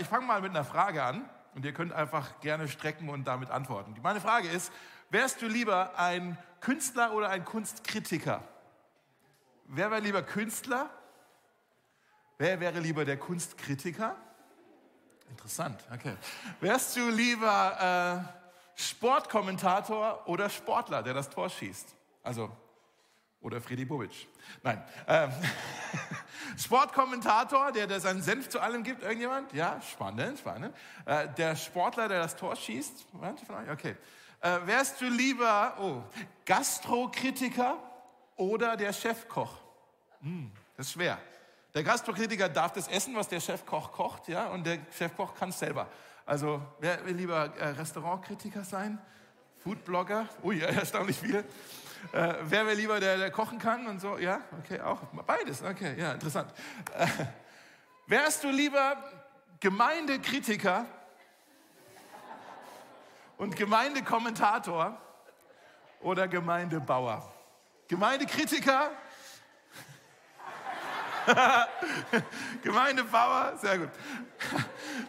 Ich fange mal mit einer Frage an und ihr könnt einfach gerne strecken und damit antworten. Meine Frage ist, wärst du lieber ein Künstler oder ein Kunstkritiker? Wer wäre lieber Künstler? Wer wäre lieber der Kunstkritiker? Interessant, okay. Wärst du lieber äh, Sportkommentator oder Sportler, der das Tor schießt? Also, oder Freddy Bobic. Nein. Ähm, Sportkommentator, der, der seinen Senf zu allem gibt. Irgendjemand? Ja, spannend, spannend. Äh, der Sportler, der das Tor schießt. Okay. Äh, wärst du lieber oh, Gastrokritiker oder der Chefkoch? Hm, das ist schwer. Der Gastrokritiker darf das essen, was der Chefkoch kocht, ja, und der Chefkoch kann es selber. Also, wer will lieber äh, Restaurantkritiker sein? Foodblogger? Ui, erstaunlich viele. Äh, wer will lieber, der, der kochen kann und so? Ja, okay, auch beides. Okay, ja, interessant. Äh, wärst du lieber Gemeindekritiker und Gemeindekommentator oder Gemeindebauer? Gemeindekritiker Gemeindebauer, sehr gut.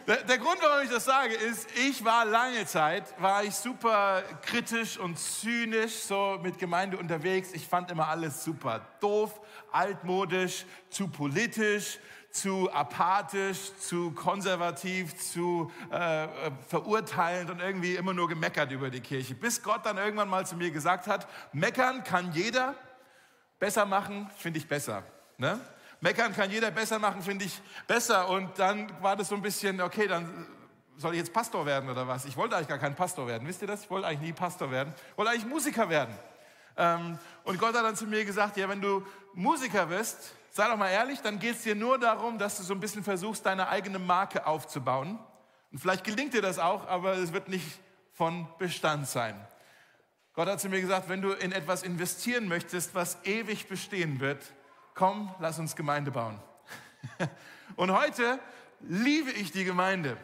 Der, der, Grund, warum ich das sage, ist, ich war lange Zeit, war ich super kritisch und zynisch so mit Gemeinde unterwegs. Ich fand immer alles super doof, altmodisch, zu politisch, zu apathisch, zu konservativ, zu äh, verurteilend und irgendwie immer nur gemeckert über die Kirche. Bis Gott dann irgendwann mal zu mir gesagt hat, meckern kann jeder, besser machen finde ich besser. Ne? Meckern kann jeder besser machen, finde ich besser. Und dann war das so ein bisschen, okay, dann soll ich jetzt Pastor werden oder was? Ich wollte eigentlich gar kein Pastor werden. Wisst ihr das? Ich wollte eigentlich nie Pastor werden. Ich wollte eigentlich Musiker werden. Ähm, und Gott hat dann zu mir gesagt, ja, wenn du Musiker wirst, sei doch mal ehrlich, dann geht es dir nur darum, dass du so ein bisschen versuchst, deine eigene Marke aufzubauen. Und vielleicht gelingt dir das auch, aber es wird nicht von Bestand sein. Gott hat zu mir gesagt, wenn du in etwas investieren möchtest, was ewig bestehen wird, komm, lass uns Gemeinde bauen. Und heute liebe ich die Gemeinde.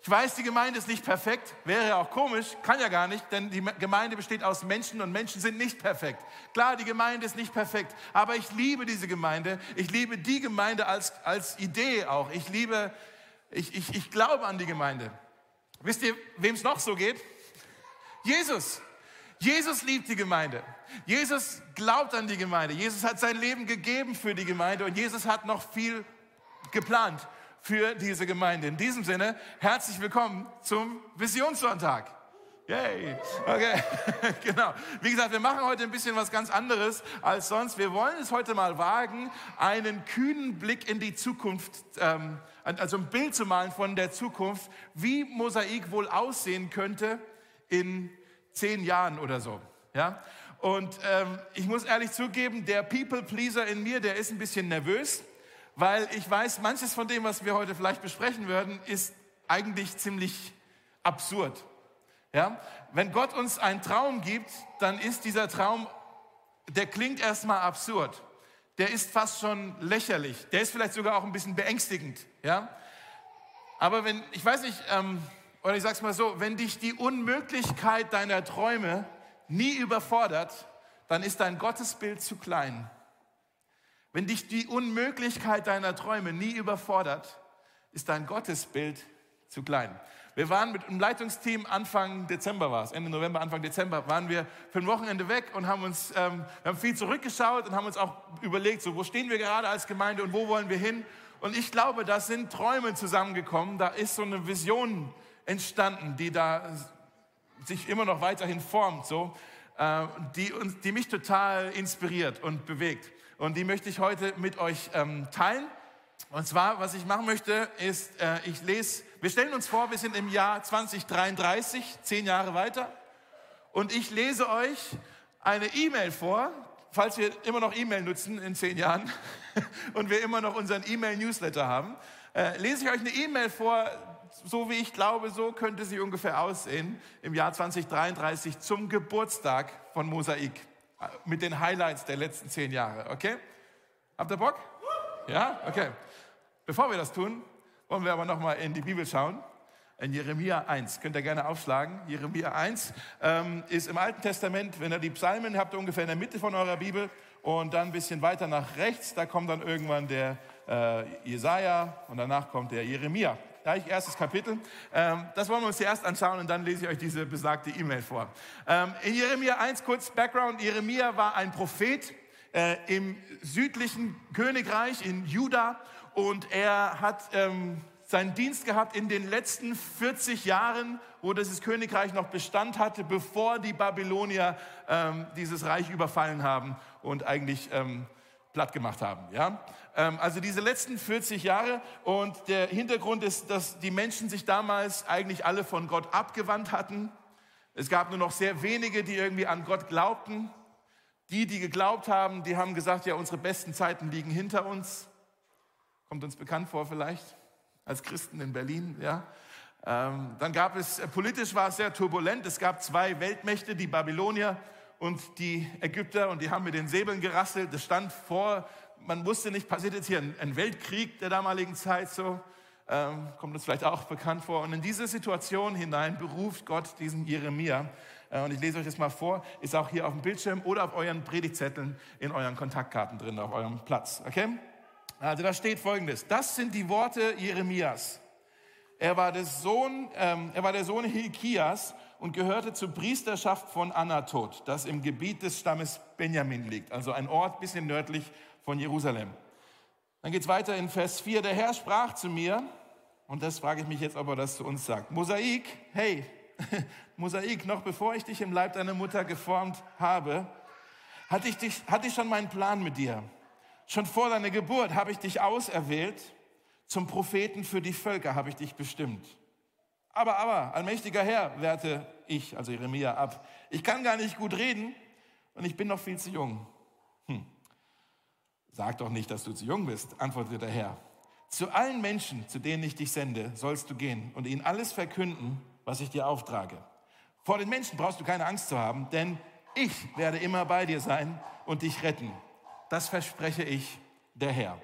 Ich weiß, die Gemeinde ist nicht perfekt, wäre ja auch komisch, kann ja gar nicht, denn die Gemeinde besteht aus Menschen und Menschen sind nicht perfekt. Klar, die Gemeinde ist nicht perfekt, aber ich liebe diese Gemeinde. Ich liebe die Gemeinde als, als Idee auch. Ich liebe, ich, ich, ich glaube an die Gemeinde. Wisst ihr, wem es noch so geht? Jesus. Jesus liebt die Gemeinde. Jesus glaubt an die Gemeinde. Jesus hat sein Leben gegeben für die Gemeinde und Jesus hat noch viel geplant für diese Gemeinde. In diesem Sinne, herzlich willkommen zum Visionssonntag. Yay. Okay, genau. Wie gesagt, wir machen heute ein bisschen was ganz anderes als sonst. Wir wollen es heute mal wagen, einen kühnen Blick in die Zukunft, ähm, also ein Bild zu malen von der Zukunft, wie Mosaik wohl aussehen könnte in zehn Jahren oder so. Ja? Und ähm, ich muss ehrlich zugeben, der People-Pleaser in mir, der ist ein bisschen nervös, weil ich weiß, manches von dem, was wir heute vielleicht besprechen werden, ist eigentlich ziemlich absurd. Ja? Wenn Gott uns einen Traum gibt, dann ist dieser Traum, der klingt erstmal absurd. Der ist fast schon lächerlich. Der ist vielleicht sogar auch ein bisschen beängstigend. Ja? Aber wenn, ich weiß nicht, ähm, oder ich sage es mal so, wenn dich die Unmöglichkeit deiner Träume nie überfordert, dann ist dein Gottesbild zu klein. Wenn dich die Unmöglichkeit deiner Träume nie überfordert, ist dein Gottesbild zu klein. Wir waren mit einem Leitungsteam Anfang Dezember war es, Ende November, Anfang Dezember, waren wir für ein Wochenende weg und haben uns, ähm, wir haben viel zurückgeschaut und haben uns auch überlegt, so wo stehen wir gerade als Gemeinde und wo wollen wir hin? Und ich glaube, da sind Träume zusammengekommen, da ist so eine Vision entstanden, die da sich immer noch weiterhin formt, so, äh, die, uns, die mich total inspiriert und bewegt. Und die möchte ich heute mit euch ähm, teilen. Und zwar, was ich machen möchte, ist, äh, ich lese, wir stellen uns vor, wir sind im Jahr 2033, zehn Jahre weiter. Und ich lese euch eine E-Mail vor, falls wir immer noch E-Mail nutzen in zehn Jahren und wir immer noch unseren E-Mail-Newsletter haben, äh, lese ich euch eine E-Mail vor, so wie ich glaube, so könnte sie ungefähr aussehen im Jahr 2033 zum Geburtstag von Mosaik. Mit den Highlights der letzten zehn Jahre. Okay? Habt ihr Bock? Ja? Okay. Bevor wir das tun, wollen wir aber nochmal in die Bibel schauen. In Jeremia 1. Könnt ihr gerne aufschlagen. Jeremia 1 ähm, ist im Alten Testament, wenn ihr die Psalmen habt, ungefähr in der Mitte von eurer Bibel und dann ein bisschen weiter nach rechts, da kommt dann irgendwann der äh, Jesaja und danach kommt der Jeremia. Gleich erstes Kapitel. Ähm, das wollen wir uns zuerst anschauen und dann lese ich euch diese besagte E-Mail vor. Ähm, in Jeremia 1 kurz Background. Jeremia war ein Prophet äh, im südlichen Königreich in Juda und er hat ähm, seinen Dienst gehabt in den letzten 40 Jahren, wo dieses Königreich noch Bestand hatte, bevor die Babylonier dieses Reich überfallen haben und eigentlich platt gemacht haben. Ja? Ähm, also diese letzten 40 Jahre und der Hintergrund ist, dass die Menschen sich damals eigentlich alle von Gott abgewandt hatten. Es gab nur noch sehr wenige, die irgendwie an Gott glaubten. Die, die geglaubt haben, die haben gesagt, ja, unsere besten Zeiten liegen hinter uns. Kommt uns bekannt vor vielleicht als Christen in Berlin, ja. Ähm, dann gab es, äh, politisch war es sehr turbulent. Es gab zwei Weltmächte, die Babylonier und die Ägypter, und die haben mit den Säbeln gerasselt. Es stand vor, man wusste nicht, passiert jetzt hier ein, Weltkrieg der damaligen Zeit so. Ähm, kommt uns vielleicht auch bekannt vor. Und in diese Situation hinein beruft Gott diesen Jeremia. Äh, und ich lese euch das mal vor, ist auch hier auf dem Bildschirm oder auf euren Predigtzetteln in euren Kontaktkarten drin, auf eurem Platz. Okay? Also da steht folgendes. Das sind die Worte Jeremias. Er war, der Sohn, ähm, er war der Sohn Hilkias und gehörte zur Priesterschaft von Anatot, das im Gebiet des Stammes Benjamin liegt, also ein Ort bisschen nördlich von Jerusalem. Dann geht es weiter in Vers 4. Der Herr sprach zu mir, und das frage ich mich jetzt, ob er das zu uns sagt. Mosaik, hey, Mosaik, noch bevor ich dich im Leib deiner Mutter geformt habe, hatte ich, dich, hatte ich schon meinen Plan mit dir. Schon vor deiner Geburt habe ich dich auserwählt, zum Propheten für die Völker habe ich dich bestimmt. Aber, aber, allmächtiger Herr, wehrte ich, also Jeremia, ab. Ich kann gar nicht gut reden und ich bin noch viel zu jung. Hm. Sag doch nicht, dass du zu jung bist, antwortete der Herr. Zu allen Menschen, zu denen ich dich sende, sollst du gehen und ihnen alles verkünden, was ich dir auftrage. Vor den Menschen brauchst du keine Angst zu haben, denn ich werde immer bei dir sein und dich retten das verspreche ich der Herr.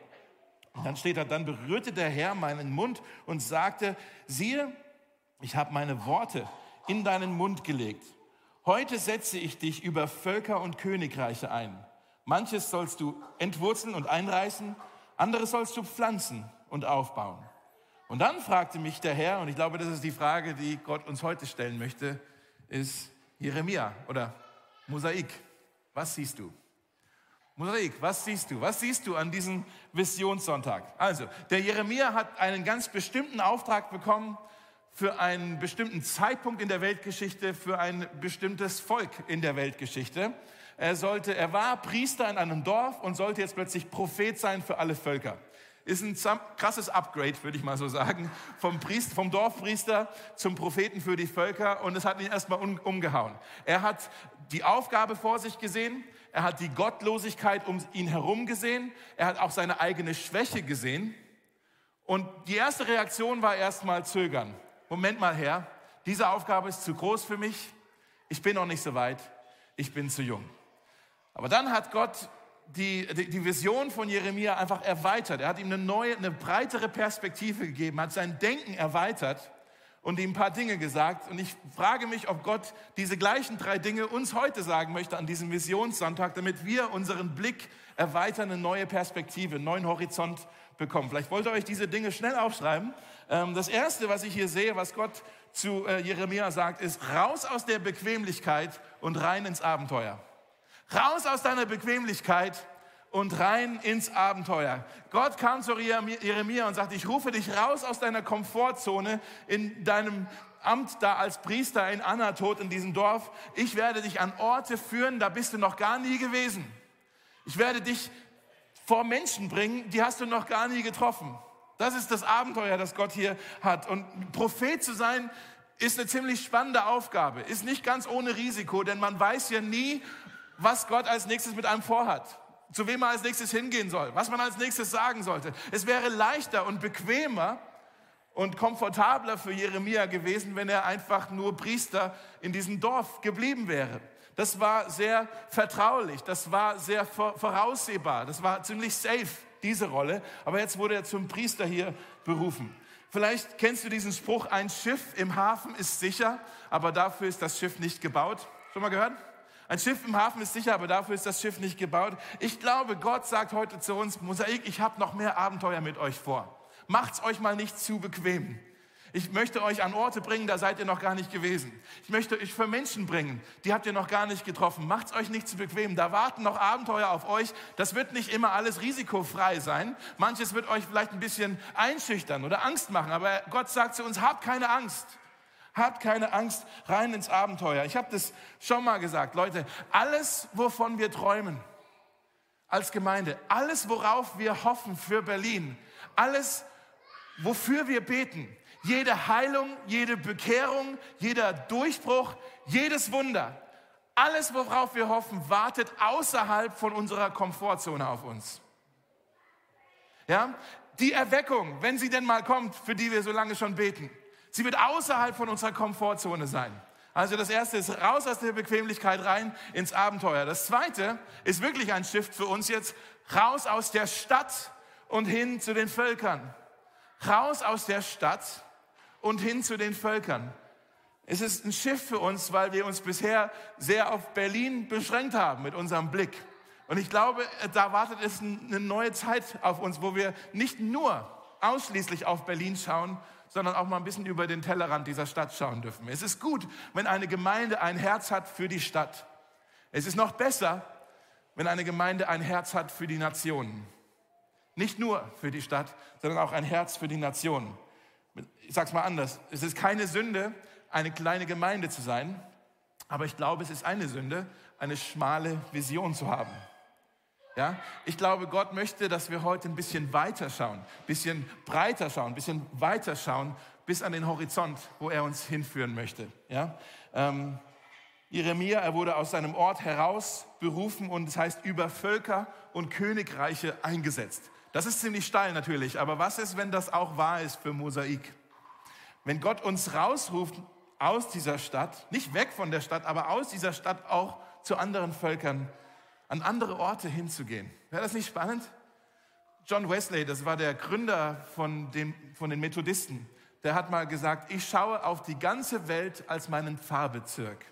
Und dann steht da, dann berührte der Herr meinen Mund und sagte, siehe, ich habe meine Worte in deinen Mund gelegt. Heute setze ich dich über Völker und Königreiche ein. Manches sollst du entwurzeln und einreißen, anderes sollst du pflanzen und aufbauen. Und dann fragte mich der Herr, und ich glaube, das ist die Frage, die Gott uns heute stellen möchte, ist Jeremia oder Mosaik. Was siehst du? Mosaik, was siehst du? Was siehst du an diesem Visionssonntag? Also, der Jeremia hat einen ganz bestimmten Auftrag bekommen für einen bestimmten Zeitpunkt in der Weltgeschichte, für ein bestimmtes Volk in der Weltgeschichte. Er sollte, er war Priester in einem Dorf und sollte jetzt plötzlich Prophet sein für alle Völker. Ist ein krasses Upgrade, würde ich mal so sagen, vom, Priester, vom Dorfpriester zum Propheten für die Völker und es hat ihn erstmal umgehauen. Er hat die Aufgabe vor sich gesehen, er hat die Gottlosigkeit um ihn herum gesehen, er hat auch seine eigene Schwäche gesehen. Und die erste Reaktion war erstmal zögern. Moment mal her, diese Aufgabe ist zu groß für mich, ich bin noch nicht so weit, ich bin zu jung. Aber dann hat Gott die, die, die, Vision von Jeremia einfach erweitert. Er hat ihm eine neue, eine breitere Perspektive gegeben, hat sein Denken erweitert und ihm ein paar Dinge gesagt. Und ich frage mich, ob Gott diese gleichen drei Dinge uns heute sagen möchte an diesem Visionssonntag, damit wir unseren Blick erweitern, eine neue Perspektive, einen neuen Horizont bekommen. Vielleicht wollt ihr euch diese Dinge schnell aufschreiben. Ähm, das erste, was ich hier sehe, was Gott zu äh, Jeremia sagt, ist raus aus der Bequemlichkeit und rein ins Abenteuer. Raus aus deiner Bequemlichkeit und rein ins Abenteuer. Gott kam zu Jeremia und sagte, ich rufe dich raus aus deiner Komfortzone in deinem Amt da als Priester in Anatot in diesem Dorf. Ich werde dich an Orte führen, da bist du noch gar nie gewesen. Ich werde dich vor Menschen bringen, die hast du noch gar nie getroffen. Das ist das Abenteuer, das Gott hier hat. Und Prophet zu sein, ist eine ziemlich spannende Aufgabe, ist nicht ganz ohne Risiko, denn man weiß ja nie, was Gott als nächstes mit einem vorhat zu wem man als nächstes hingehen soll, was man als nächstes sagen sollte. Es wäre leichter und bequemer und komfortabler für Jeremia gewesen, wenn er einfach nur Priester in diesem Dorf geblieben wäre. Das war sehr vertraulich, das war sehr voraussehbar, das war ziemlich safe, diese Rolle. Aber jetzt wurde er zum Priester hier berufen. Vielleicht kennst du diesen Spruch, ein Schiff im Hafen ist sicher, aber dafür ist das Schiff nicht gebaut. Schon mal gehört? Ein Schiff im Hafen ist sicher, aber dafür ist das Schiff nicht gebaut. Ich glaube, Gott sagt heute zu uns, Mosaik, ich habe noch mehr Abenteuer mit euch vor. Macht's euch mal nicht zu bequem. Ich möchte euch an Orte bringen, da seid ihr noch gar nicht gewesen. Ich möchte euch für Menschen bringen, die habt ihr noch gar nicht getroffen. Macht's euch nicht zu bequem. Da warten noch Abenteuer auf euch. Das wird nicht immer alles risikofrei sein. Manches wird euch vielleicht ein bisschen einschüchtern oder Angst machen. Aber Gott sagt zu uns, habt keine Angst. Habt keine Angst, rein ins Abenteuer. Ich habe das schon mal gesagt, Leute. Alles, wovon wir träumen als Gemeinde, alles, worauf wir hoffen für Berlin, alles, wofür wir beten, jede Heilung, jede Bekehrung, jeder Durchbruch, jedes Wunder, alles, worauf wir hoffen, wartet außerhalb von unserer Komfortzone auf uns. Ja? Die Erweckung, wenn sie denn mal kommt, für die wir so lange schon beten, sie wird außerhalb von unserer Komfortzone sein. Also das erste ist raus aus der Bequemlichkeit rein ins Abenteuer. Das zweite ist wirklich ein Shift für uns jetzt raus aus der Stadt und hin zu den Völkern. Raus aus der Stadt und hin zu den Völkern. Es ist ein Schiff für uns, weil wir uns bisher sehr auf Berlin beschränkt haben mit unserem Blick. Und ich glaube, da wartet es eine neue Zeit auf uns, wo wir nicht nur ausschließlich auf Berlin schauen, sondern auch mal ein bisschen über den Tellerrand dieser Stadt schauen dürfen. Es ist gut, wenn eine Gemeinde ein Herz hat für die Stadt. Es ist noch besser, wenn eine Gemeinde ein Herz hat für die Nationen. Nicht nur für die Stadt, sondern auch ein Herz für die Nationen ich sage es mal anders, es ist keine Sünde, eine kleine Gemeinde zu sein, aber ich glaube, es ist eine Sünde, eine schmale Vision zu haben. Ja, ich glaube, Gott möchte, dass wir heute ein bisschen weiter schauen, ein bisschen breiter schauen, ein bisschen weiter schauen, bis an den Horizont, wo er uns hinführen möchte. Ja, ähm, Jeremia, er wurde aus seinem Ort heraus berufen und das heißt über Völker und Königreiche eingesetzt. Das ist ziemlich steil natürlich, aber was ist, wenn das auch wahr ist für Mosaik? Wenn Gott uns rausruft aus dieser Stadt, nicht weg von der Stadt, aber aus dieser Stadt auch zu anderen Völkern, an andere Orte hinzugehen. Wäre das nicht spannend? John Wesley, das war der Gründer von, dem, von den Methodisten, der hat mal gesagt, ich schaue auf die ganze Welt als meinen Pfarrbezirk.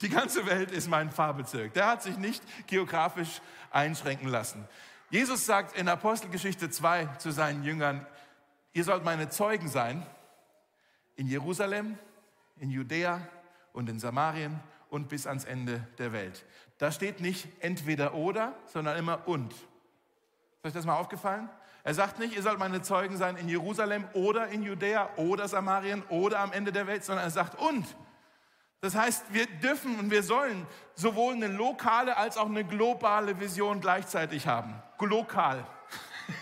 Die ganze Welt ist mein Pfarrbezirk. Der hat sich nicht geografisch einschränken lassen. Jesus sagt in Apostelgeschichte 2 zu seinen Jüngern, ihr sollt meine Zeugen sein in Jerusalem, in Judäa und in Samarien und bis ans Ende der Welt. Da steht nicht entweder oder, sondern immer und. Ist euch das mal aufgefallen? Er sagt nicht, ihr sollt meine Zeugen sein in Jerusalem oder in Judäa oder Samarien oder am Ende der Welt, sondern er sagt und. Das heißt, wir dürfen und wir sollen sowohl eine lokale als auch eine globale Vision gleichzeitig haben. Glokal.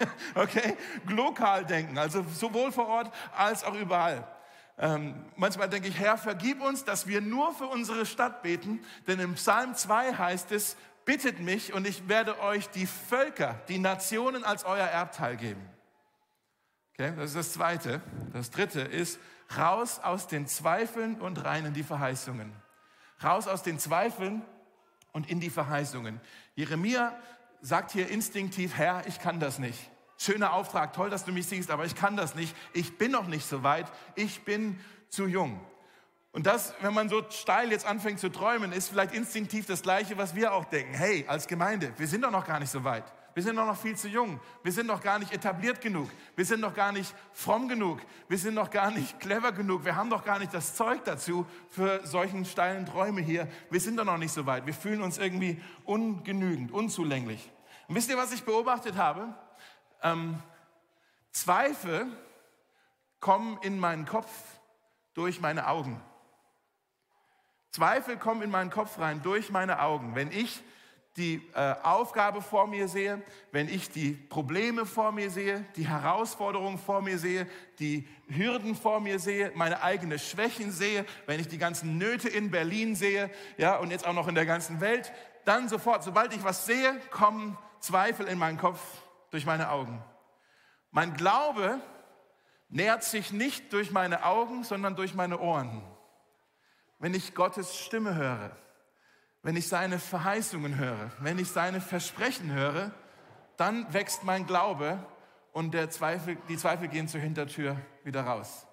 okay? Glokal denken, also sowohl vor Ort als auch überall. Ähm, manchmal denke ich, Herr, vergib uns, dass wir nur für unsere Stadt beten, denn im Psalm 2 heißt es, bittet mich und ich werde euch die Völker, die Nationen als euer Erbteil geben. Okay, das ist das Zweite. Das Dritte ist, raus aus den Zweifeln und rein in die Verheißungen. Raus aus den Zweifeln und in die Verheißungen. Jeremia sagt hier instinktiv, Herr, ich kann das nicht. Schöner Auftrag, toll, dass du mich siehst, aber ich kann das nicht. Ich bin noch nicht so weit. Ich bin zu jung. Und das, wenn man so steil jetzt anfängt zu träumen, ist vielleicht instinktiv das Gleiche, was wir auch denken. Hey, als Gemeinde, wir sind doch noch gar nicht so weit. Wir sind doch noch viel zu jung. Wir sind noch gar nicht etabliert genug. Wir sind noch gar nicht fromm genug. Wir sind noch gar nicht clever genug. Wir haben doch gar nicht das Zeug dazu für solchen steilen Träume hier. Wir sind doch noch nicht so weit. Wir fühlen uns irgendwie ungenügend, unzulänglich. Und wisst ihr, was ich beobachtet habe? Ähm, Zweifel kommen in meinen Kopf durch meine Augen. Zweifel kommen in meinen Kopf rein durch meine Augen. Wenn ich die äh, Aufgabe vor mir sehe, wenn ich die Probleme vor mir sehe, die Herausforderungen vor mir sehe, die Hürden vor mir sehe, meine eigenen Schwächen sehe, wenn ich die ganzen Nöte in Berlin sehe, ja, und jetzt auch noch in der ganzen Welt, dann sofort, sobald ich was sehe, kommen Zweifel in meinen Kopf durch meine Augen. Mein Glaube nährt sich nicht durch meine Augen, sondern durch meine Ohren. Wenn ich Gottes Stimme höre, wenn ich seine Verheißungen höre, wenn ich seine Versprechen höre, dann wächst mein Glaube und der Zweifel, die Zweifel gehen zur Hintertür wieder raus.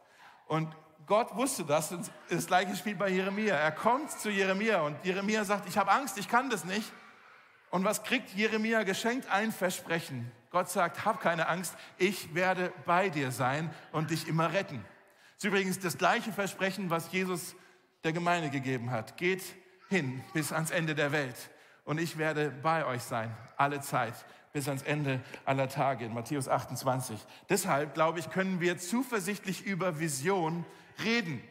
Und Gott wusste das und das gleiche spielt bei Jeremia. Er kommt zu Jeremia und Jeremia sagt, ich habe Angst, ich kann das nicht. Und was kriegt Jeremia geschenkt? Ein Versprechen. Gott sagt, hab keine Angst, ich werde bei dir sein und dich immer retten. Das ist übrigens das gleiche Versprechen, was Jesus der Gemeinde gegeben hat. Geht hin bis ans Ende der Welt und ich werde bei euch sein, alle Zeit, bis ans Ende aller Tage in Matthäus 28. Deshalb, glaube ich, können wir zuversichtlich über Vision reden.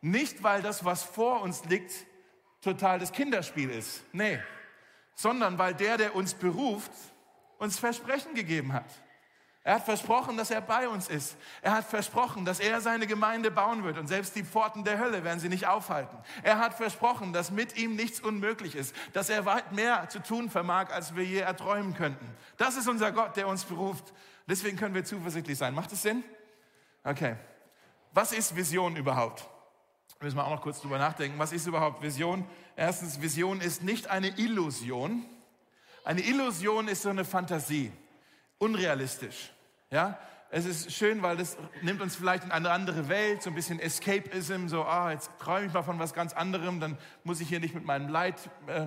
Nicht, weil das, was vor uns liegt, total das Kinderspiel ist. Nee, sondern weil der, der uns beruft, uns Versprechen gegeben hat. Er hat versprochen, dass er bei uns ist. Er hat versprochen, dass er seine Gemeinde bauen wird und selbst die Pforten der Hölle werden sie nicht aufhalten. Er hat versprochen, dass mit ihm nichts unmöglich ist, dass er weit mehr zu tun vermag, als wir je erträumen könnten. Das ist unser Gott, der uns beruft. Deswegen können wir zuversichtlich sein. Macht es Sinn? Okay. Was ist Vision überhaupt? Müssen wir auch noch kurz drüber nachdenken. Was ist überhaupt Vision? Erstens, Vision ist nicht eine Illusion. Eine Illusion ist so eine Fantasie, unrealistisch. Ja, es ist schön, weil das nimmt uns vielleicht in eine andere Welt, so ein bisschen Escapism, so, ah, jetzt träume ich mal von was ganz anderem, dann muss ich hier nicht mit meinem Leid, äh,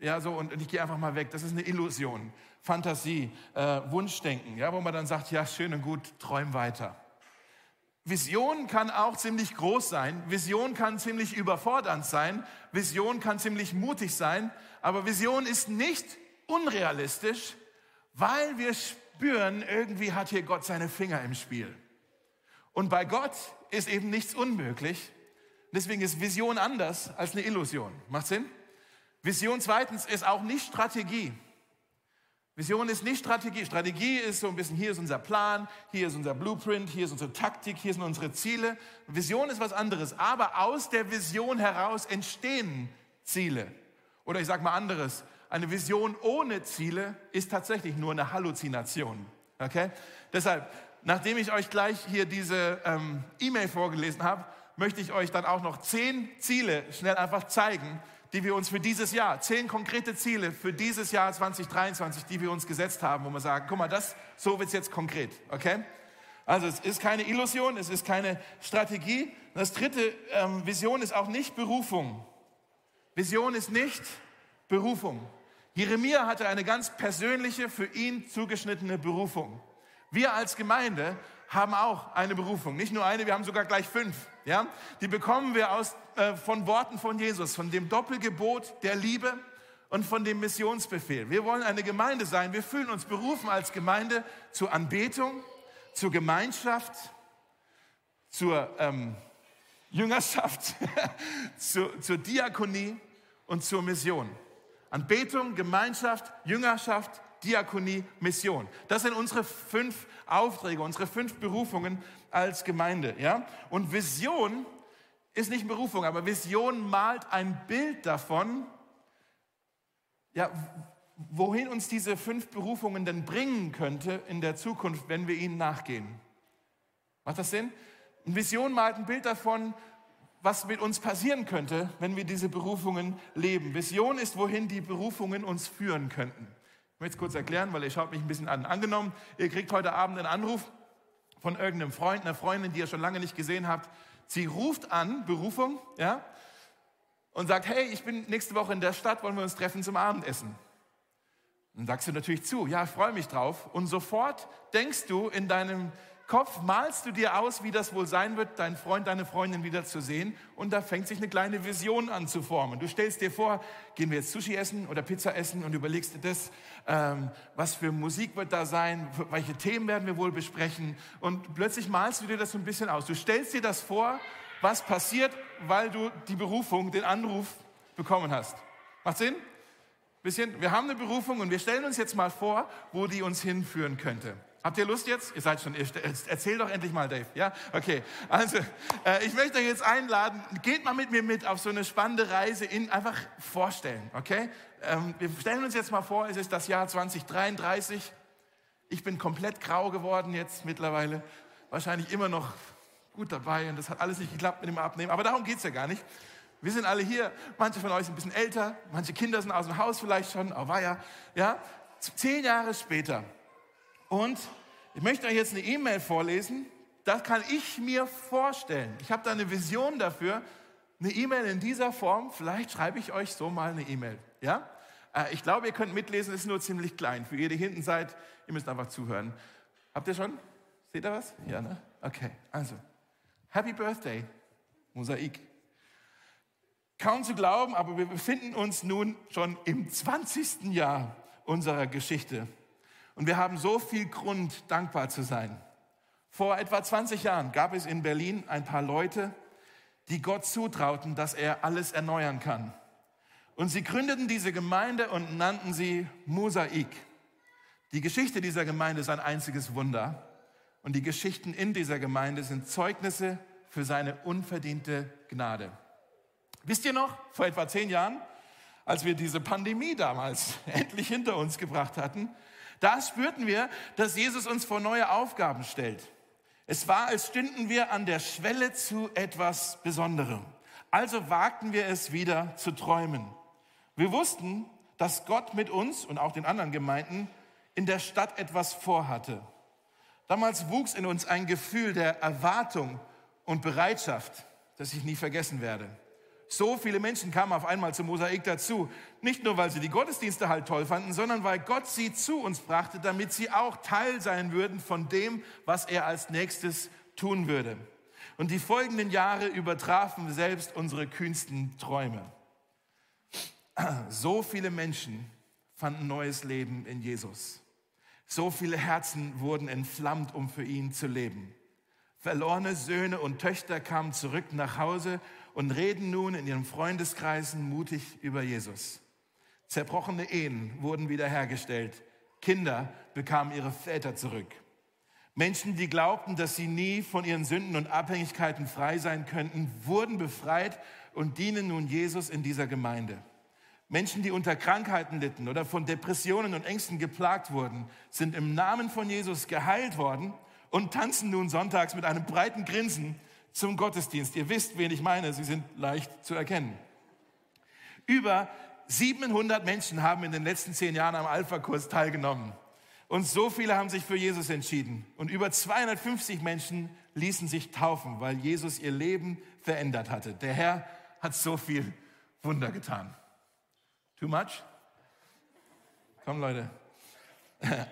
ja, so, und, und ich gehe einfach mal weg. Das ist eine Illusion, Fantasie, äh, Wunschdenken, ja, wo man dann sagt, ja, schön und gut, träum weiter. Vision kann auch ziemlich groß sein, Vision kann ziemlich überfordernd sein, Vision kann ziemlich mutig sein, aber Vision ist nicht unrealistisch, weil wir spüren, irgendwie hat hier Gott seine Finger im Spiel. Und bei Gott ist eben nichts unmöglich. Deswegen ist Vision anders als eine Illusion. Macht Sinn? Vision zweitens ist auch nicht Strategie. Vision ist nicht Strategie. Strategie ist so ein bisschen, hier ist unser Plan, hier ist unser Blueprint, hier ist unsere Taktik, hier sind unsere Ziele. Vision ist was anderes. Aber aus der Vision heraus entstehen Ziele. Oder ich sage mal anderes. Eine Vision ohne Ziele ist tatsächlich nur eine Halluzination. Okay? Deshalb, nachdem ich euch gleich hier diese ähm, E-Mail vorgelesen habe, möchte ich euch dann auch noch zehn Ziele schnell einfach zeigen, die wir uns für dieses Jahr, zehn konkrete Ziele für dieses Jahr 2023, die wir uns gesetzt haben, wo wir sagen, guck mal, das, so wird es jetzt konkret, okay? Also es ist keine Illusion, es ist keine Strategie. Das dritte, ähm, Vision ist auch nicht Berufung. Vision ist nicht Berufung. Jeremia hatte eine ganz persönliche, für ihn zugeschnittene Berufung. Wir als Gemeinde haben auch eine Berufung. Nicht nur eine, wir haben sogar gleich fünf. Ja? Die bekommen wir aus, äh, von Worten von Jesus, von dem Doppelgebot der Liebe und von dem Missionsbefehl. Wir wollen eine Gemeinde sein. Wir fühlen uns berufen als Gemeinde zur Anbetung, zur Gemeinschaft, zur ähm, Jüngerschaft, zur, zur Diakonie und zur Mission. Anbetung, Gemeinschaft, Jüngerschaft, Diakonie, Mission. Das sind unsere fünf Aufträge, unsere fünf Berufungen als Gemeinde. Ja? Und Vision ist nicht Berufung, aber Vision malt ein Bild davon, ja, wohin uns diese fünf Berufungen denn bringen könnte in der Zukunft, wenn wir ihnen nachgehen. Macht das Sinn? Eine Vision malt ein Bild davon, was mit uns passieren könnte, wenn wir diese Berufungen leben. Vision ist, wohin die Berufungen uns führen könnten. Ich möchte es kurz erklären, weil ihr schaut mich ein bisschen an. Angenommen, ihr kriegt heute Abend einen Anruf von irgendeinem Freund, einer Freundin, die ihr schon lange nicht gesehen habt. Sie ruft an, Berufung, ja, und sagt, hey, ich bin nächste Woche in der Stadt, wollen wir uns treffen zum Abendessen? Dann sagst du natürlich zu, ja, ich freue mich drauf. Und sofort denkst du in deinem Kopf malst du dir aus, wie das wohl sein wird, deinen Freund, deine Freundin wieder zu sehen. Und da fängt sich eine kleine Vision an zu formen. Du stellst dir vor, gehen wir jetzt Sushi essen oder Pizza essen und überlegst dir das, ähm, was für Musik wird da sein, welche Themen werden wir wohl besprechen. Und plötzlich malst du dir das so ein bisschen aus. Du stellst dir das vor, was passiert, weil du die Berufung, den Anruf bekommen hast. Macht Sinn? Bisschen, wir haben eine Berufung und wir stellen uns jetzt mal vor, wo die uns hinführen könnte. Habt ihr Lust jetzt? Ihr seid schon, erzähl doch endlich mal, Dave. Ja, okay. Also, äh, ich möchte euch jetzt einladen, geht mal mit mir mit auf so eine spannende Reise in einfach vorstellen, okay? Ähm, wir stellen uns jetzt mal vor, es ist das Jahr 2033. Ich bin komplett grau geworden jetzt mittlerweile. Wahrscheinlich immer noch gut dabei und das hat alles nicht geklappt mit dem Abnehmen. Aber darum geht's ja gar nicht. Wir sind alle hier, manche von euch sind ein bisschen älter, manche Kinder sind aus dem Haus vielleicht schon, aber war ja, ja. Zehn Jahre später und ich möchte euch jetzt eine E-Mail vorlesen. Das kann ich mir vorstellen. Ich habe da eine Vision dafür. Eine E-Mail in dieser Form. Vielleicht schreibe ich euch so mal eine E-Mail. Ja? Äh, ich glaube, ihr könnt mitlesen, es ist nur ziemlich klein. Für ihr, die hinten seid, ihr müsst einfach zuhören. Habt ihr schon? Seht ihr was? Ja, ne? Okay, also. Happy Birthday, Mosaik. Kaum zu glauben, aber wir befinden uns nun schon im 20. Jahr unserer Geschichte. Und wir haben so viel Grund, dankbar zu sein. Vor etwa 20 Jahren gab es in Berlin ein paar Leute, die Gott zutrauten, dass er alles erneuern kann. Und sie gründeten diese Gemeinde und nannten sie Mosaik. Die Geschichte dieser Gemeinde ist ein einziges Wunder. Und die Geschichten in dieser Gemeinde sind Zeugnisse für seine unverdiente Gnade. Wisst ihr noch, vor etwa zehn Jahren, als wir diese Pandemie damals endlich hinter uns gebracht hatten, da spürten wir, dass Jesus uns vor neue Aufgaben stellt. Es war, als stünden wir an der Schwelle zu etwas Besonderem. Also wagten wir es wieder zu träumen. Wir wussten, dass Gott mit uns und auch den anderen Gemeinden in der Stadt etwas vorhatte. Damals wuchs in uns ein Gefühl der Erwartung und Bereitschaft, das ich nie vergessen werde. So viele Menschen kamen auf einmal zum Mosaik dazu. Nicht nur, weil sie die Gottesdienste halt toll fanden, sondern weil Gott sie zu uns brachte, damit sie auch Teil sein würden von dem, was er als nächstes tun würde. Und die folgenden Jahre übertrafen selbst unsere kühnsten Träume. So viele Menschen fanden neues Leben in Jesus. So viele Herzen wurden entflammt, um für ihn zu leben. Verlorene Söhne und Töchter kamen zurück nach Hause und reden nun in ihren Freundeskreisen mutig über Jesus. Zerbrochene Ehen wurden wiederhergestellt. Kinder bekamen ihre Väter zurück. Menschen, die glaubten, dass sie nie von ihren Sünden und Abhängigkeiten frei sein könnten, wurden befreit und dienen nun Jesus in dieser Gemeinde. Menschen, die unter Krankheiten litten oder von Depressionen und Ängsten geplagt wurden, sind im Namen von Jesus geheilt worden und tanzen nun sonntags mit einem breiten Grinsen zum Gottesdienst. Ihr wisst, wen ich meine, sie sind leicht zu erkennen. Über 700 Menschen haben in den letzten zehn Jahren am Alpha-Kurs teilgenommen. Und so viele haben sich für Jesus entschieden. Und über 250 Menschen ließen sich taufen, weil Jesus ihr Leben verändert hatte. Der Herr hat so viel Wunder getan. Too much? Komm, Leute.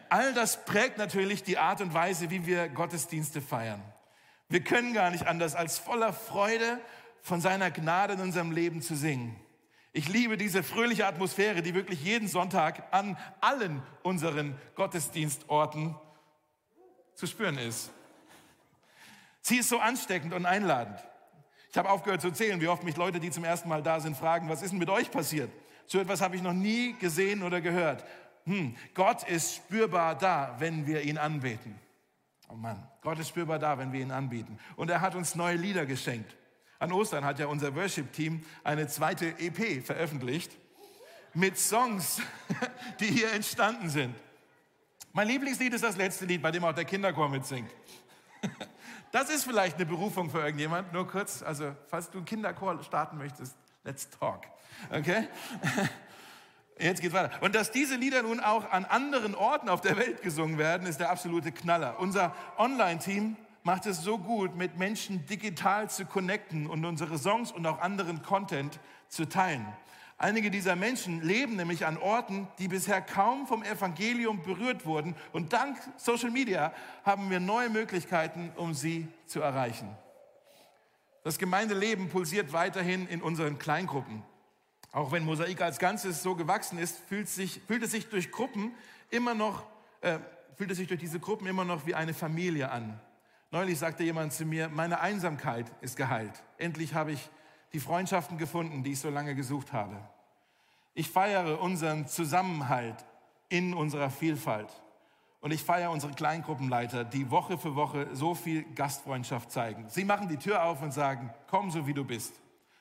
All das prägt natürlich die Art und Weise, wie wir Gottesdienste feiern. Wir können gar nicht anders, als voller Freude von seiner Gnade in unserem Leben zu singen. Ich liebe diese fröhliche Atmosphäre, die wirklich jeden Sonntag an allen unseren Gottesdienstorten zu spüren ist. Sie ist so ansteckend und einladend. Ich habe aufgehört zu zählen, wie oft mich Leute, die zum ersten Mal da sind, fragen, was ist denn mit euch passiert? So etwas habe ich noch nie gesehen oder gehört. Hm, Gott ist spürbar da, wenn wir ihn anbeten. Oh Mann, Gott ist spürbar da, wenn wir ihn anbieten. Und er hat uns neue Lieder geschenkt. An Ostern hat ja unser Worship-Team eine zweite EP veröffentlicht mit Songs, die hier entstanden sind. Mein Lieblingslied ist das letzte Lied, bei dem auch der Kinderchor mitsingt. Das ist vielleicht eine Berufung für irgendjemand, nur kurz. Also, falls du einen Kinderchor starten möchtest, let's talk. Okay? Jetzt geht's weiter. Und dass diese Lieder nun auch an anderen Orten auf der Welt gesungen werden, ist der absolute Knaller. Unser Online-Team macht es so gut, mit Menschen digital zu connecten und unsere Songs und auch anderen Content zu teilen. Einige dieser Menschen leben nämlich an Orten, die bisher kaum vom Evangelium berührt wurden. Und dank Social Media haben wir neue Möglichkeiten, um sie zu erreichen. Das Gemeindeleben pulsiert weiterhin in unseren Kleingruppen. Auch wenn Mosaik als Ganzes so gewachsen ist, fühlt, sich, fühlt es sich durch Gruppen immer noch, äh, fühlt es sich durch diese Gruppen immer noch wie eine Familie an. Neulich sagte jemand zu mir, meine Einsamkeit ist geheilt. Endlich habe ich die Freundschaften gefunden, die ich so lange gesucht habe. Ich feiere unseren Zusammenhalt in unserer Vielfalt. Und ich feiere unsere Kleingruppenleiter, die Woche für Woche so viel Gastfreundschaft zeigen. Sie machen die Tür auf und sagen, komm so wie du bist.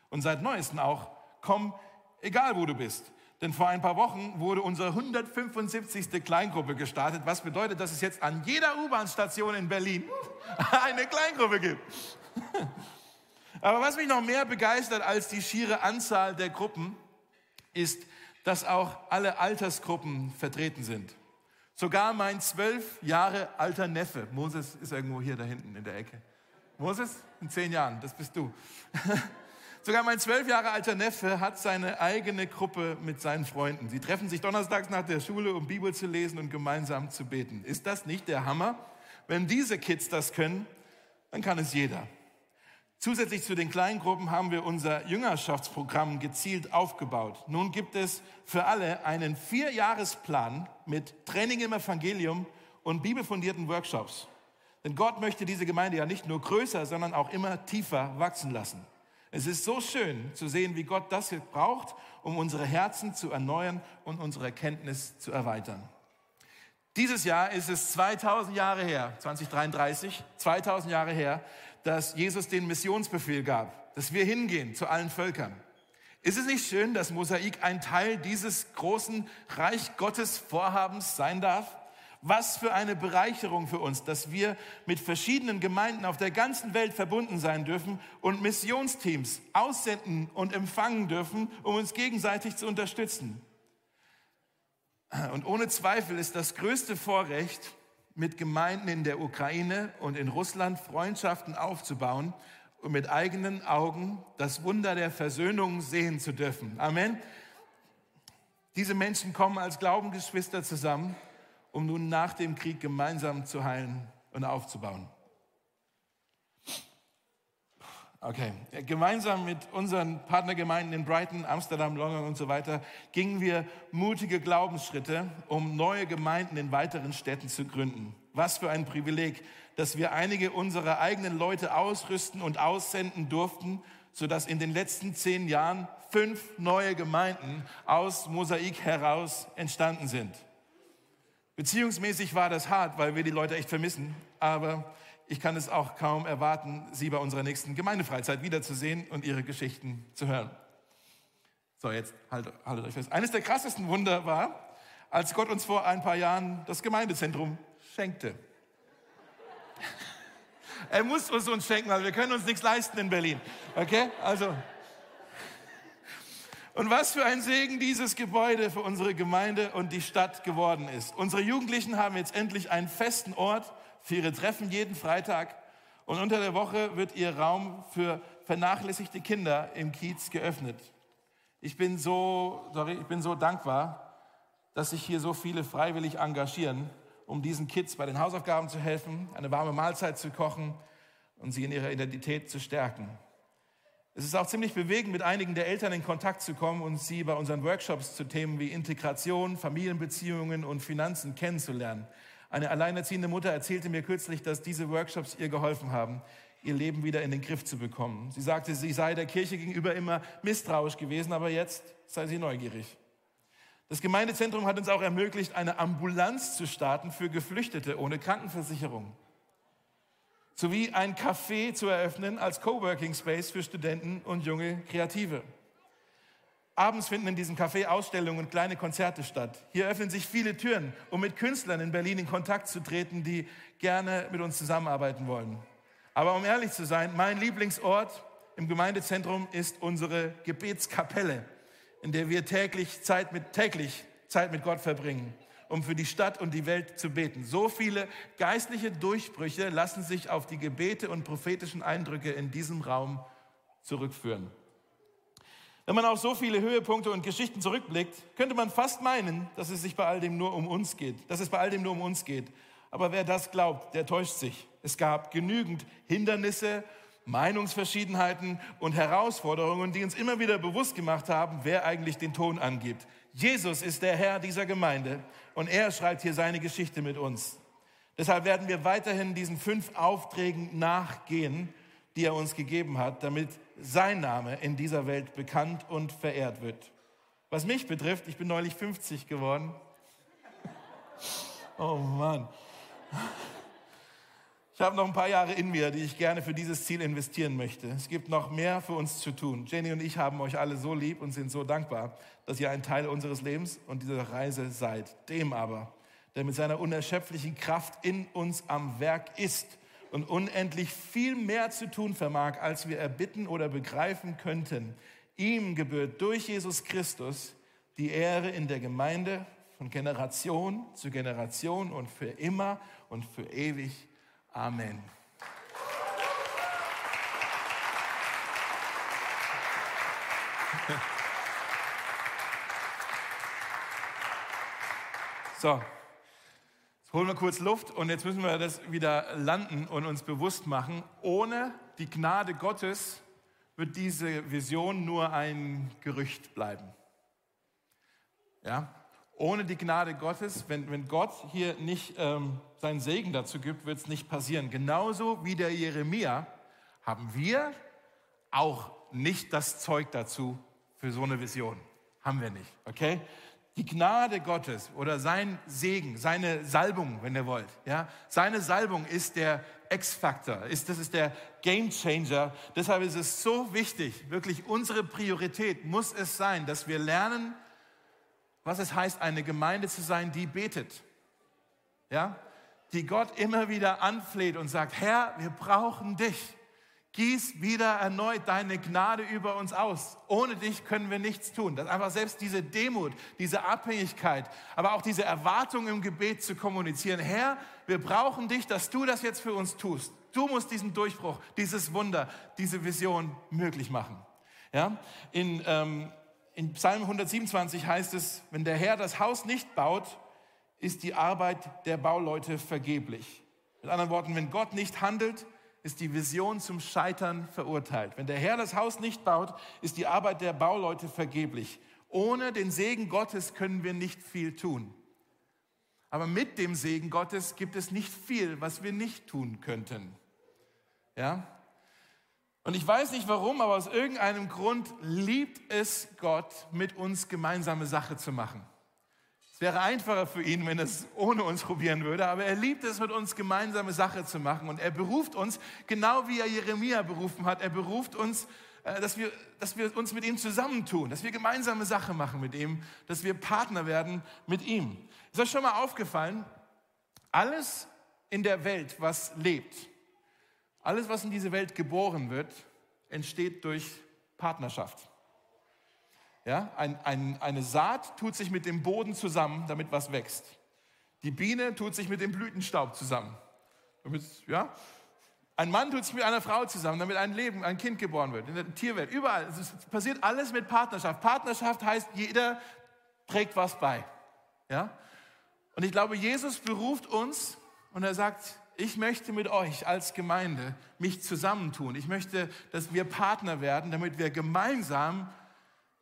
Und seit neuestem auch, komm egal wo du bist. Denn vor ein paar Wochen wurde unsere 175. Kleingruppe gestartet, was bedeutet, dass es jetzt an jeder U-Bahn-Station in Berlin eine Kleingruppe gibt. Aber was mich noch mehr begeistert als die schiere Anzahl der Gruppen, ist, dass auch alle Altersgruppen vertreten sind. Sogar mein zwölf Jahre alter Neffe, Moses ist irgendwo hier da hinten in der Ecke. Moses, in zehn Jahren, das bist du. Sogar mein zwölf Jahre alter Neffe hat seine eigene Gruppe mit seinen Freunden. Sie treffen sich donnerstags nach der Schule, um Bibel zu lesen und gemeinsam zu beten. Ist das nicht der Hammer? Wenn diese Kids das können, dann kann es jeder. Zusätzlich zu den Kleingruppen haben wir unser Jüngerschaftsprogramm gezielt aufgebaut. Nun gibt es für alle einen Vierjahresplan mit Training im Evangelium und bibelfundierten Workshops. Denn Gott möchte diese Gemeinde ja nicht nur größer, sondern auch immer tiefer wachsen lassen. Es ist so schön zu sehen, wie Gott das braucht, um unsere Herzen zu erneuern und unsere Erkenntnis zu erweitern. Dieses Jahr ist es 2000 Jahre her, 2033, 2000 Jahre her, dass Jesus den Missionsbefehl gab, dass wir hingehen zu allen Völkern. Ist es nicht schön, dass Mosaik ein Teil dieses großen Reich Gottes Vorhabens sein darf? Was für eine Bereicherung für uns, dass wir mit verschiedenen Gemeinden auf der ganzen Welt verbunden sein dürfen und Missionsteams aussenden und empfangen dürfen, um uns gegenseitig zu unterstützen. Und ohne Zweifel ist das größte Vorrecht, mit Gemeinden in der Ukraine und in Russland Freundschaften aufzubauen und mit eigenen Augen das Wunder der Versöhnung sehen zu dürfen. Amen. Diese Menschen kommen als Glaubensgeschwister zusammen um nun nach dem Krieg gemeinsam zu heilen und aufzubauen. Okay, gemeinsam mit unseren Partnergemeinden in Brighton, Amsterdam, London und so weiter gingen wir mutige Glaubensschritte, um neue Gemeinden in weiteren Städten zu gründen. Was für ein Privileg, dass wir einige unserer eigenen Leute ausrüsten und aussenden durften, sodass in den letzten zehn Jahren fünf neue Gemeinden aus Mosaik heraus entstanden sind. Beziehungsmäßig war das hart, weil wir die Leute echt vermissen. Aber ich kann es auch kaum erwarten, sie bei unserer nächsten Gemeindefreizeit wiederzusehen und ihre Geschichten zu hören. So, jetzt haltet, haltet euch fest. Eines der krassesten Wunder war, als Gott uns vor ein paar Jahren das Gemeindezentrum schenkte. er muss uns uns schenken, weil wir können uns nichts leisten in Berlin. Okay? Also, und was für ein Segen dieses Gebäude für unsere Gemeinde und die Stadt geworden ist. Unsere Jugendlichen haben jetzt endlich einen festen Ort für ihre Treffen jeden Freitag. Und unter der Woche wird ihr Raum für vernachlässigte Kinder im Kiez geöffnet. Ich bin so, sorry, ich bin so dankbar, dass sich hier so viele freiwillig engagieren, um diesen Kids bei den Hausaufgaben zu helfen, eine warme Mahlzeit zu kochen und sie in ihrer Identität zu stärken. Es ist auch ziemlich bewegend, mit einigen der Eltern in Kontakt zu kommen und sie bei unseren Workshops zu Themen wie Integration, Familienbeziehungen und Finanzen kennenzulernen. Eine alleinerziehende Mutter erzählte mir kürzlich, dass diese Workshops ihr geholfen haben, ihr Leben wieder in den Griff zu bekommen. Sie sagte, sie sei der Kirche gegenüber immer misstrauisch gewesen, aber jetzt sei sie neugierig. Das Gemeindezentrum hat uns auch ermöglicht, eine Ambulanz zu starten für Geflüchtete ohne Krankenversicherung sowie ein Café zu eröffnen als Coworking Space für Studenten und junge Kreative. Abends finden in diesem Café Ausstellungen und kleine Konzerte statt. Hier öffnen sich viele Türen, um mit Künstlern in Berlin in Kontakt zu treten, die gerne mit uns zusammenarbeiten wollen. Aber um ehrlich zu sein, mein Lieblingsort im Gemeindezentrum ist unsere Gebetskapelle, in der wir täglich Zeit mit, täglich Zeit mit Gott verbringen um für die Stadt und die Welt zu beten. So viele geistliche Durchbrüche lassen sich auf die Gebete und prophetischen Eindrücke in diesem Raum zurückführen. Wenn man auf so viele Höhepunkte und Geschichten zurückblickt, könnte man fast meinen, dass es sich bei all dem nur um uns geht, dass es bei all dem nur um uns geht. Aber wer das glaubt, der täuscht sich. Es gab genügend Hindernisse, Meinungsverschiedenheiten und Herausforderungen, die uns immer wieder bewusst gemacht haben, wer eigentlich den Ton angibt. Jesus ist der Herr dieser Gemeinde und er schreibt hier seine Geschichte mit uns. Deshalb werden wir weiterhin diesen fünf Aufträgen nachgehen, die er uns gegeben hat, damit sein Name in dieser Welt bekannt und verehrt wird. Was mich betrifft, ich bin neulich 50 geworden. Oh Mann. Ich habe noch ein paar Jahre in mir, die ich gerne für dieses Ziel investieren möchte. Es gibt noch mehr für uns zu tun. Jenny und ich haben euch alle so lieb und sind so dankbar, dass ihr ein Teil unseres Lebens und dieser Reise seid. Dem aber, der mit seiner unerschöpflichen Kraft in uns am Werk ist und unendlich viel mehr zu tun vermag, als wir erbitten oder begreifen könnten. Ihm gebührt durch Jesus Christus die Ehre in der Gemeinde von Generation zu Generation und für immer und für ewig. Amen. So, jetzt holen wir kurz Luft und jetzt müssen wir das wieder landen und uns bewusst machen. Ohne die Gnade Gottes wird diese Vision nur ein Gerücht bleiben. Ja? Ohne die Gnade Gottes, wenn, wenn Gott hier nicht ähm, seinen Segen dazu gibt, wird es nicht passieren. Genauso wie der Jeremia haben wir auch nicht das Zeug dazu für so eine Vision. Haben wir nicht, okay? die Gnade Gottes oder sein Segen, seine Salbung, wenn ihr wollt, ja, seine Salbung ist der X-Faktor, ist, das ist der Game Changer. Deshalb ist es so wichtig, wirklich unsere Priorität muss es sein, dass wir lernen, was es heißt, eine Gemeinde zu sein, die betet. Ja, die Gott immer wieder anfleht und sagt, Herr, wir brauchen dich. Gieß wieder erneut deine Gnade über uns aus. Ohne dich können wir nichts tun. Das einfach selbst diese Demut, diese Abhängigkeit, aber auch diese Erwartung im Gebet zu kommunizieren. Herr, wir brauchen dich, dass du das jetzt für uns tust. Du musst diesen Durchbruch, dieses Wunder, diese Vision möglich machen. Ja? In, ähm, in Psalm 127 heißt es, wenn der Herr das Haus nicht baut, ist die Arbeit der Bauleute vergeblich. Mit anderen Worten, wenn Gott nicht handelt, ist die Vision zum Scheitern verurteilt. Wenn der Herr das Haus nicht baut, ist die Arbeit der Bauleute vergeblich. Ohne den Segen Gottes können wir nicht viel tun. Aber mit dem Segen Gottes gibt es nicht viel, was wir nicht tun könnten. Ja? Und ich weiß nicht warum, aber aus irgendeinem Grund liebt es Gott, mit uns gemeinsame Sache zu machen wäre einfacher für ihn, wenn er es ohne uns probieren würde, aber er liebt es, mit uns gemeinsame Sache zu machen. Und er beruft uns, genau wie er Jeremia berufen hat, er beruft uns, äh, dass wir, dass wir uns mit ihm zusammentun, dass wir gemeinsame Sache machen mit ihm, dass wir Partner werden mit ihm. Ist euch schon mal aufgefallen, alles in der Welt, was lebt, alles, was in diese Welt geboren wird, entsteht durch Partnerschaft. Ja, ein, ein, eine Saat tut sich mit dem Boden zusammen, damit was wächst. Die Biene tut sich mit dem Blütenstaub zusammen. Damit, ja? Ein Mann tut sich mit einer Frau zusammen, damit ein Leben, ein Kind geboren wird. In der Tierwelt, überall. Es passiert alles mit Partnerschaft. Partnerschaft heißt, jeder trägt was bei. Ja? Und ich glaube, Jesus beruft uns und er sagt, ich möchte mit euch als Gemeinde mich zusammentun. Ich möchte, dass wir Partner werden, damit wir gemeinsam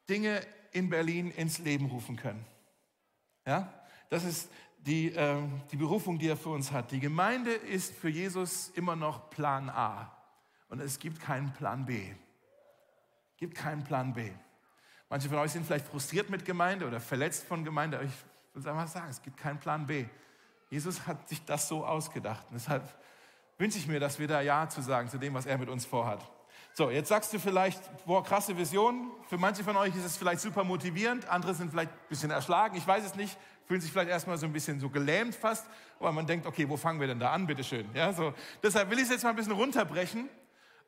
Dinge in Berlin ins Leben rufen können. Ja? Das ist die, äh, die Berufung, die er für uns hat. Die Gemeinde ist für Jesus immer noch Plan A. Und es gibt keinen Plan B. Es gibt keinen Plan B. Manche von euch sind vielleicht frustriert mit Gemeinde oder verletzt von Gemeinde. Aber ich will einfach sagen, es gibt keinen Plan B. Jesus hat sich das so ausgedacht. Und deshalb wünsche ich mir, dass wir da Ja zu sagen zu dem, was er mit uns vorhat. So, jetzt sagst du vielleicht, boah, krasse Vision. Für manche von euch ist es vielleicht super motivierend, andere sind vielleicht ein bisschen erschlagen, ich weiß es nicht, fühlen sich vielleicht erstmal so ein bisschen so gelähmt fast, aber man denkt, okay, wo fangen wir denn da an, bitteschön. Ja, so. Deshalb will ich es jetzt mal ein bisschen runterbrechen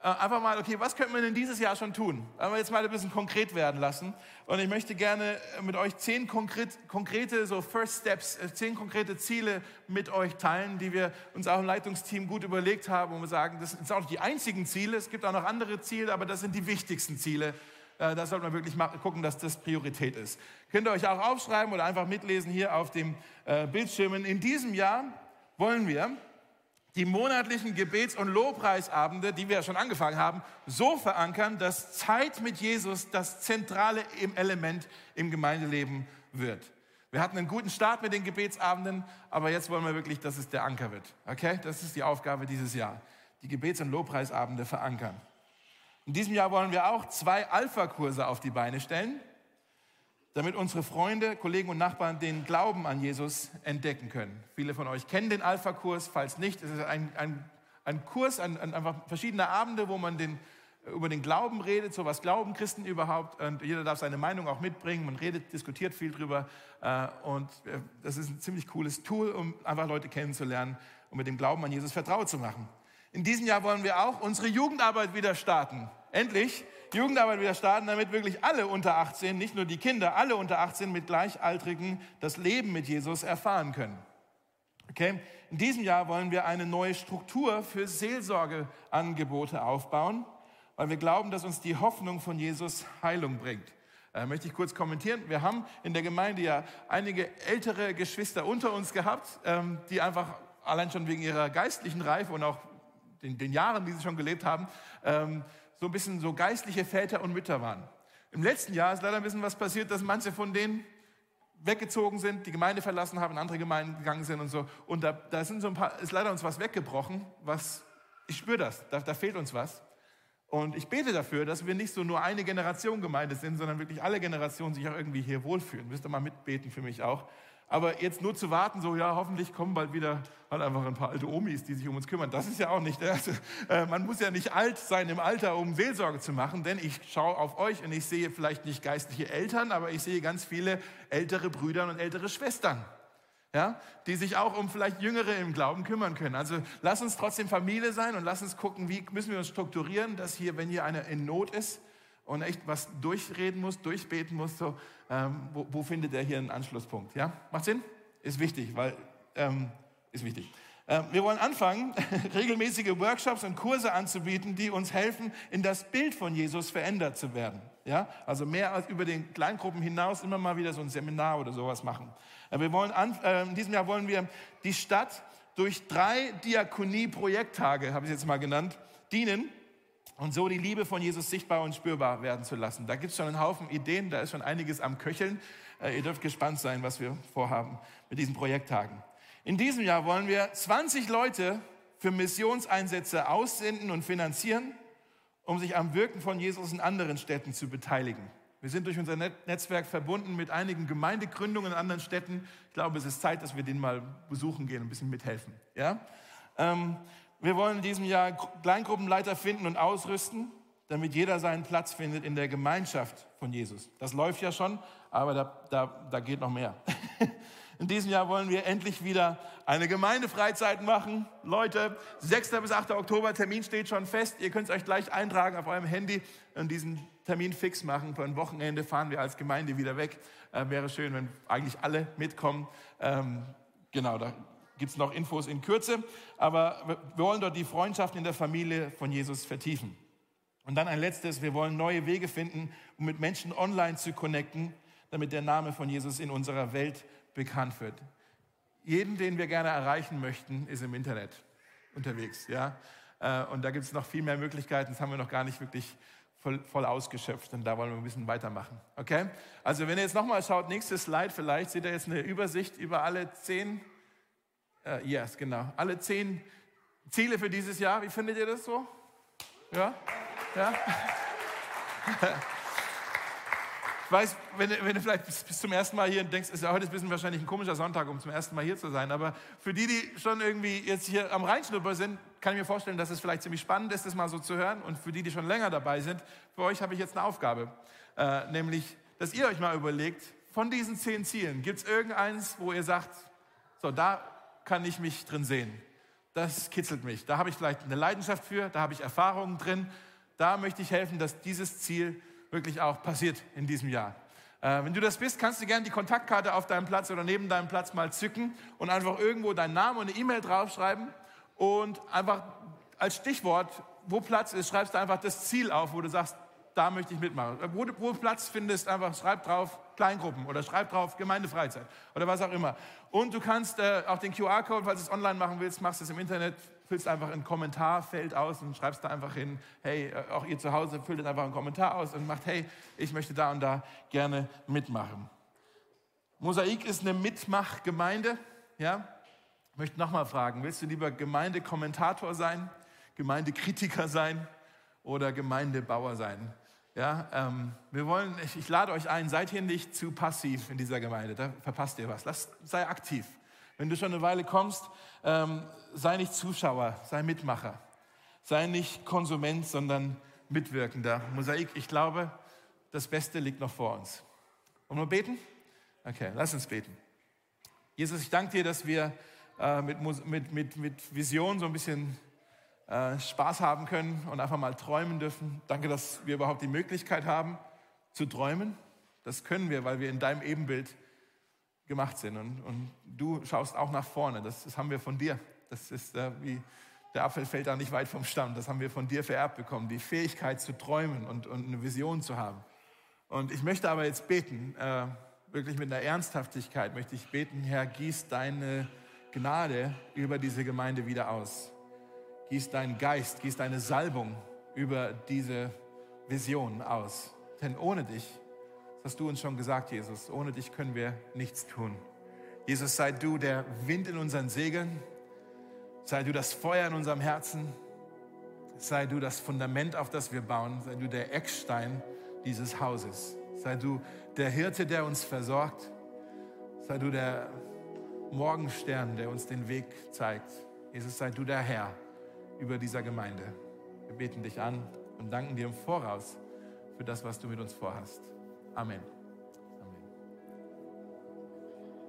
einfach mal, okay, was könnte man denn dieses Jahr schon tun? Wollen wir jetzt mal ein bisschen konkret werden lassen. Und ich möchte gerne mit euch zehn konkret, konkrete, so First Steps, äh, zehn konkrete Ziele mit euch teilen, die wir uns auch im Leitungsteam gut überlegt haben, und wir sagen, das sind auch nicht die einzigen Ziele, es gibt auch noch andere Ziele, aber das sind die wichtigsten Ziele. Äh, da sollte man wirklich gucken, dass das Priorität ist. Könnt ihr euch auch aufschreiben oder einfach mitlesen hier auf dem Bildschirmen. In diesem Jahr wollen wir die monatlichen Gebets- und Lobpreisabende, die wir ja schon angefangen haben, so verankern, dass Zeit mit Jesus das zentrale Element im Gemeindeleben wird. Wir hatten einen guten Start mit den Gebetsabenden, aber jetzt wollen wir wirklich, dass es der Anker wird. Okay? Das ist die Aufgabe dieses Jahr. Die Gebets- und Lobpreisabende verankern. In diesem Jahr wollen wir auch zwei Alpha-Kurse auf die Beine stellen damit unsere Freunde, Kollegen und Nachbarn den Glauben an Jesus entdecken können. Viele von euch kennen den Alpha-Kurs, falls nicht, es ist ein, ein, ein Kurs, ein, ein, einfach verschiedene Abende, wo man den, über den Glauben redet, so was glauben Christen überhaupt und jeder darf seine Meinung auch mitbringen, man redet, diskutiert viel drüber äh, und äh, das ist ein ziemlich cooles Tool, um einfach Leute kennenzulernen und mit dem Glauben an Jesus vertraut zu machen. In diesem Jahr wollen wir auch unsere Jugendarbeit wieder starten. Endlich Jugendarbeit wieder starten, damit wirklich alle unter 18, nicht nur die Kinder, alle unter 18 mit Gleichaltrigen das Leben mit Jesus erfahren können. Okay? In diesem Jahr wollen wir eine neue Struktur für Seelsorgeangebote aufbauen, weil wir glauben, dass uns die Hoffnung von Jesus Heilung bringt. Äh, möchte ich kurz kommentieren. Wir haben in der Gemeinde ja einige ältere Geschwister unter uns gehabt, ähm, die einfach allein schon wegen ihrer geistlichen Reife und auch den, den Jahren, die sie schon gelebt haben, ähm, so ein bisschen so geistliche Väter und Mütter waren. Im letzten Jahr ist leider ein bisschen was passiert, dass manche von denen weggezogen sind, die Gemeinde verlassen haben, in andere Gemeinden gegangen sind und so. Und da, da sind so ein paar, ist leider uns was weggebrochen, was, ich spüre das, da, da fehlt uns was. Und ich bete dafür, dass wir nicht so nur eine Generation Gemeinde sind, sondern wirklich alle Generationen sich auch irgendwie hier wohlfühlen. Müsst ihr mal mitbeten für mich auch. Aber jetzt nur zu warten, so ja, hoffentlich kommen bald wieder halt einfach ein paar alte Omis, die sich um uns kümmern. Das ist ja auch nicht. Also, äh, man muss ja nicht alt sein im Alter, um Seelsorge zu machen, denn ich schaue auf euch und ich sehe vielleicht nicht geistliche Eltern, aber ich sehe ganz viele ältere Brüder und ältere Schwestern. Ja, die sich auch um vielleicht Jüngere im Glauben kümmern können. Also lass uns trotzdem Familie sein und lass uns gucken, wie müssen wir uns strukturieren, dass hier, wenn hier einer in Not ist, und echt was durchreden muss, durchbeten muss, so, ähm, wo, wo, findet er hier einen Anschlusspunkt? Ja, macht Sinn? Ist wichtig, weil ähm, ist wichtig. Ähm, wir wollen anfangen, regelmäßige Workshops und Kurse anzubieten, die uns helfen, in das Bild von Jesus verändert zu werden. Ja, also mehr als über den Kleingruppen hinaus immer mal wieder so ein Seminar oder sowas machen. Äh, wir wollen an, äh, in diesem Jahr wollen wir die Stadt durch drei Diakonie-Projekttage, habe ich jetzt mal genannt, dienen und so die Liebe von Jesus sichtbar und spürbar werden zu lassen. Da gibt es schon einen Haufen Ideen, da ist schon einiges am Köcheln. Äh, ihr dürft gespannt sein, was wir vorhaben mit diesen Projekttagen. In diesem Jahr wollen wir 20 Leute für Missionseinsätze aussenden und finanzieren, um sich am Wirken von Jesus in anderen Städten zu beteiligen. Wir sind durch unser Netzwerk verbunden mit einigen Gemeindegründungen in anderen Städten. Ich glaube, es ist Zeit, dass wir denen mal besuchen gehen und ein bisschen mithelfen. Ja? Wir wollen in diesem Jahr Kleingruppenleiter finden und ausrüsten, damit jeder seinen Platz findet in der Gemeinschaft von Jesus. Das läuft ja schon, aber da, da, da geht noch mehr. In diesem Jahr wollen wir endlich wieder eine Gemeindefreizeit machen. Leute, 6. bis 8. Oktober, Termin steht schon fest. Ihr könnt es euch gleich eintragen auf eurem Handy und diesen Termin fix machen. Für ein Wochenende fahren wir als Gemeinde wieder weg. Äh, wäre schön, wenn eigentlich alle mitkommen. Ähm, genau, da gibt es noch Infos in Kürze, aber wir wollen dort die Freundschaft in der Familie von Jesus vertiefen. Und dann ein letztes, wir wollen neue Wege finden, um mit Menschen online zu connecten, damit der Name von Jesus in unserer Welt bekannt wird. Jeden, den wir gerne erreichen möchten, ist im Internet unterwegs. Ja? Äh, und da gibt es noch viel mehr Möglichkeiten, das haben wir noch gar nicht wirklich voll, voll ausgeschöpft und da wollen wir ein bisschen weitermachen. Okay? Also wenn ihr jetzt nochmal schaut, nächstes Slide vielleicht, seht ihr jetzt eine Übersicht über alle zehn Uh, yes, genau. Alle zehn Ziele für dieses Jahr. Wie findet ihr das so? Ja? Ja? Ich weiß, wenn, wenn, du vielleicht bis, bis, zum ersten Mal hier denkst, ist ja heute ein bisschen wahrscheinlich ein komischer Sonntag, um zum ersten Mal hier zu sein. Aber für die, die schon irgendwie jetzt hier am Rheinschnupper sind, kann ich mir vorstellen, dass es vielleicht ziemlich spannend ist, das mal so zu hören. Und für die, die schon länger dabei sind, für euch habe ich jetzt eine Aufgabe. Äh, nämlich, dass ihr euch mal überlegt, von diesen zehn Zielen, gibt es irgendeins, wo ihr sagt, so, da kann ich mich drin sehen. Das kitzelt mich. Da habe ich vielleicht eine Leidenschaft für, da habe ich Erfahrungen drin. Da möchte ich helfen, dass dieses Ziel wirklich auch passiert in diesem Jahr. Äh, wenn du das bist, kannst du gerne die Kontaktkarte auf deinem Platz oder neben deinem Platz mal zücken und einfach irgendwo deinen Namen und eine E-Mail draufschreiben und einfach als Stichwort, wo Platz ist, schreibst du einfach das Ziel auf, wo du sagst, da möchte ich mitmachen. Wo du, Platz findest, einfach schreib drauf Kleingruppen oder schreib drauf Gemeindefreizeit oder was auch immer. Und du kannst äh, auch den QR-Code, falls du es online machen willst, machst du es im Internet, füllst einfach ein Kommentarfeld aus und schreibst da einfach hin, hey, äh, auch ihr zu Hause füllt einfach einen Kommentar aus und macht, hey, ich möchte da und da gerne mitmachen. Mosaik ist eine Mitmachgemeinde, ja? Ich möchte nochmal fragen, willst du lieber Gemeindekommentator sein, Gemeindekritiker sein oder Gemeindebauer sein? Ja, ähm, wir wollen, ich, ich, lade euch ein, seid hier nicht zu passiv in dieser Gemeinde, da verpasst ihr was. Lass, sei aktiv. Wenn du schon eine Weile kommst, ähm, sei nicht Zuschauer, sei Mitmacher. Sei nicht Konsument, sondern Mitwirkender. Mosaik, ich glaube, das Beste liegt noch vor uns. Wollen wir beten? Okay, lass uns beten. Jesus, ich danke dir, dass wir äh, mit, mit, mit, mit Vision so ein bisschen äh, Spaß haben können und einfach mal träumen dürfen. Danke, dass wir überhaupt die Möglichkeit haben zu träumen. Das können wir, weil wir in deinem Ebenbild gemacht sind. Und, und du schaust auch nach vorne. Das, das haben wir von dir. Das ist äh, wie Der Apfel fällt da nicht weit vom Stamm. Das haben wir von dir vererbt bekommen. Die Fähigkeit zu träumen und, und eine Vision zu haben. Und ich möchte aber jetzt beten, äh, wirklich mit einer Ernsthaftigkeit möchte ich beten, Herr, gieß deine Gnade über diese Gemeinde wieder aus. Gieß deinen Geist, gieß deine Salbung über diese Vision aus. Denn ohne dich, das hast du uns schon gesagt, Jesus, ohne dich können wir nichts tun. Jesus, sei du der Wind in unseren Segeln, sei du das Feuer in unserem Herzen, sei du das Fundament, auf das wir bauen, sei du der Eckstein dieses Hauses, sei du der Hirte, der uns versorgt, sei du der Morgenstern, der uns den Weg zeigt. Jesus, sei du der Herr über dieser Gemeinde. Wir beten dich an und danken dir im Voraus für das, was du mit uns vorhast. Amen.